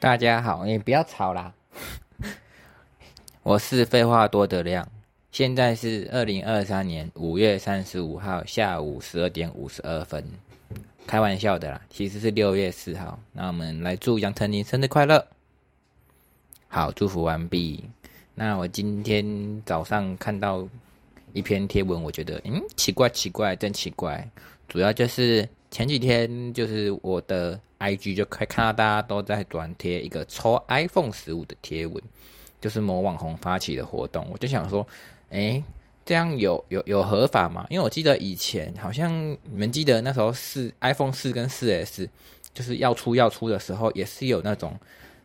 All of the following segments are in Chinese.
大家好，你不要吵啦！我是废话多的亮，现在是二零二三年五月三十五号下午十二点五十二分。开玩笑的啦，其实是六月四号。那我们来祝杨丞琳生日快乐。好，祝福完毕。那我今天早上看到一篇贴文，我觉得嗯，奇怪奇怪，真奇怪。主要就是前几天，就是我的 IG 就可以看到大家都在转贴一个抽 iPhone 十五的贴文，就是某网红发起的活动。我就想说，哎，这样有有有合法吗？因为我记得以前好像你们记得那时候是 iPhone 四跟四 S 就是要出要出的时候，也是有那种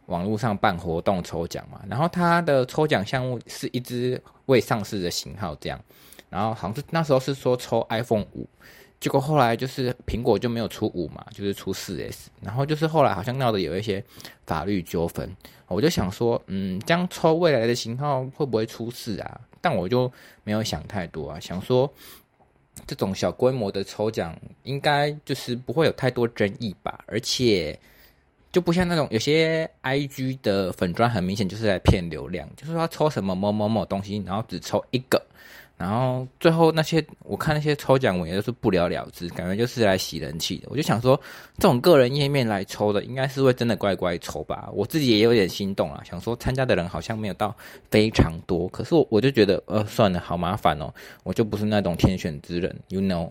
网络上办活动抽奖嘛。然后它的抽奖项目是一只未上市的型号这样，然后好像是那时候是说抽 iPhone 五。结果后来就是苹果就没有出五嘛，就是出四 S，然后就是后来好像闹的有一些法律纠纷，我就想说，嗯，这样抽未来的型号会不会出事啊？但我就没有想太多啊，想说这种小规模的抽奖应该就是不会有太多争议吧，而且就不像那种有些 IG 的粉砖很明显就是在骗流量，就是说抽什么某某某东西，然后只抽一个。然后最后那些我看那些抽奖文也都是不了了之，感觉就是来洗人气的。我就想说，这种个人页面来抽的，应该是会真的乖乖抽吧？我自己也有点心动啊，想说参加的人好像没有到非常多，可是我我就觉得，呃，算了，好麻烦哦，我就不是那种天选之人，you know。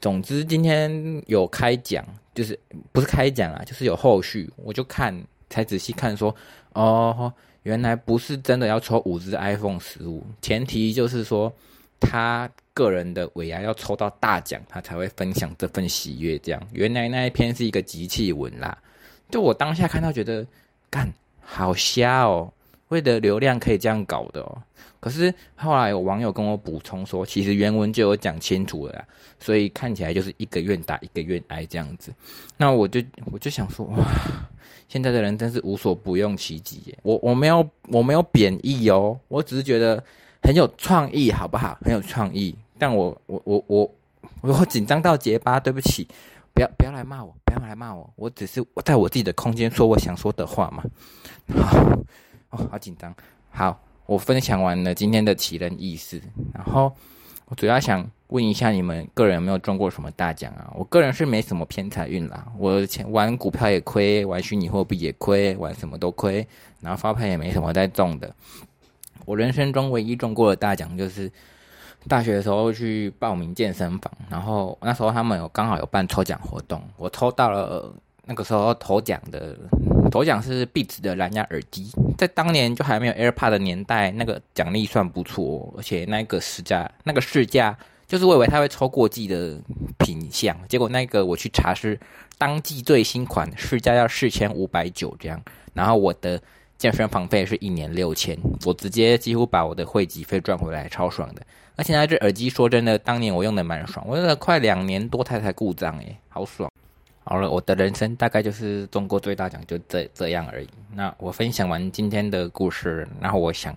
总之今天有开奖，就是不是开奖啊，就是有后续，我就看才仔细看说，哦，原来不是真的要抽五只 iPhone 十五，前提就是说。他个人的尾牙要抽到大奖，他才会分享这份喜悦。这样，原来那一篇是一个集气文啦。就我当下看到，觉得干好瞎哦，为了流量可以这样搞的哦。可是后来有网友跟我补充说，其实原文就有讲清楚了，所以看起来就是一个愿打一个愿挨这样子。那我就我就想说，哇，现在的人真是无所不用其极。我我没有我没有贬义哦，我只是觉得。很有创意，好不好？很有创意，但我我我我我紧张到结巴，对不起，不要不要来骂我，不要来骂我，我只是在我自己的空间说我想说的话嘛。好，哦，好紧张。好，我分享完了今天的奇人异事，然后我主要想问一下你们个人有没有中过什么大奖啊？我个人是没什么偏财运啦，我前玩股票也亏，玩虚拟货币也亏，玩什么都亏，然后发牌也没什么在中的。我人生中唯一中过的大奖就是大学的时候去报名健身房，然后那时候他们有刚好有办抽奖活动，我抽到了那个时候头奖的头奖是 Beats 的蓝牙耳机，在当年就还没有 AirPod 的年代，那个奖励算不错，而且那个市价那个市价就是我以为他会抽过季的品相，结果那个我去查是当季最新款，市价要四千五百九这样，然后我的。健身房费是一年六千，我直接几乎把我的会籍费赚回来，超爽的。而且那这耳机说真的，当年我用的蛮爽，我用了快两年多才才故障诶，好爽。好了，我的人生大概就是中国最大奖就这这样而已。那我分享完今天的故事，然后我想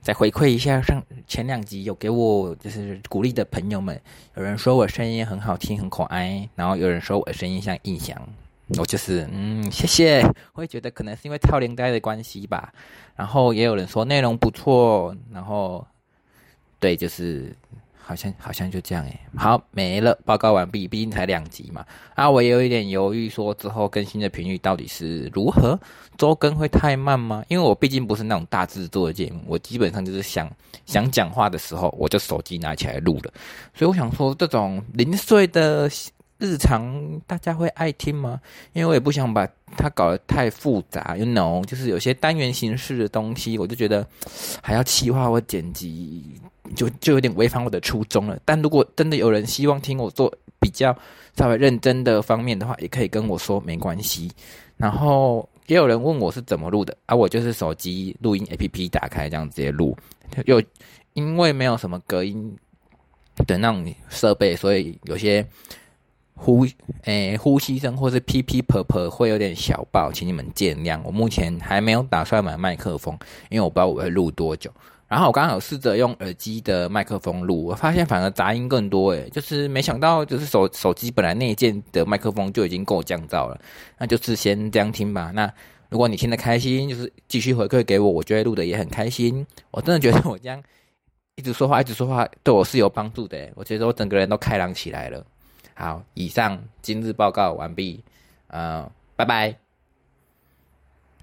再回馈一下上前两集有给我就是鼓励的朋友们，有人说我声音很好听很可爱，然后有人说我的声音像印象。我就是，嗯，谢谢。我也觉得可能是因为超连带的关系吧。然后也有人说内容不错，然后对，就是好像好像就这样诶。好，没了，报告完毕。毕竟才两集嘛。啊，我也有一点犹豫，说之后更新的频率到底是如何？周更会太慢吗？因为我毕竟不是那种大制作的节目，我基本上就是想想讲话的时候，我就手机拿起来录了。所以我想说，这种零碎的。日常大家会爱听吗？因为我也不想把它搞得太复杂，you know，就是有些单元形式的东西，我就觉得还要细化或剪辑，就就有点违反我的初衷了。但如果真的有人希望听我做比较稍微认真的方面的话，也可以跟我说，没关系。然后也有人问我是怎么录的，啊，我就是手机录音 A P P 打开这样直接录，又因为没有什么隔音的那种设备，所以有些。呼诶呼吸声或是噼噼啪啪会有点小爆请你们见谅。我目前还没有打算买麦克风因为我不知道我会录多久。然后我刚好试着用耳机的麦克风录我发现反而杂音更多诶就是没想到就是手手机本来那一件的麦克风就已经够降噪了那就是先这样听吧。那如果你听得开心就是继续回馈给我我就会录的也很开心。我真的觉得我这样一直说话一直说话对我是有帮助的我觉得我整个人都开朗起来了。好，以上今日报告完毕。呃，拜拜。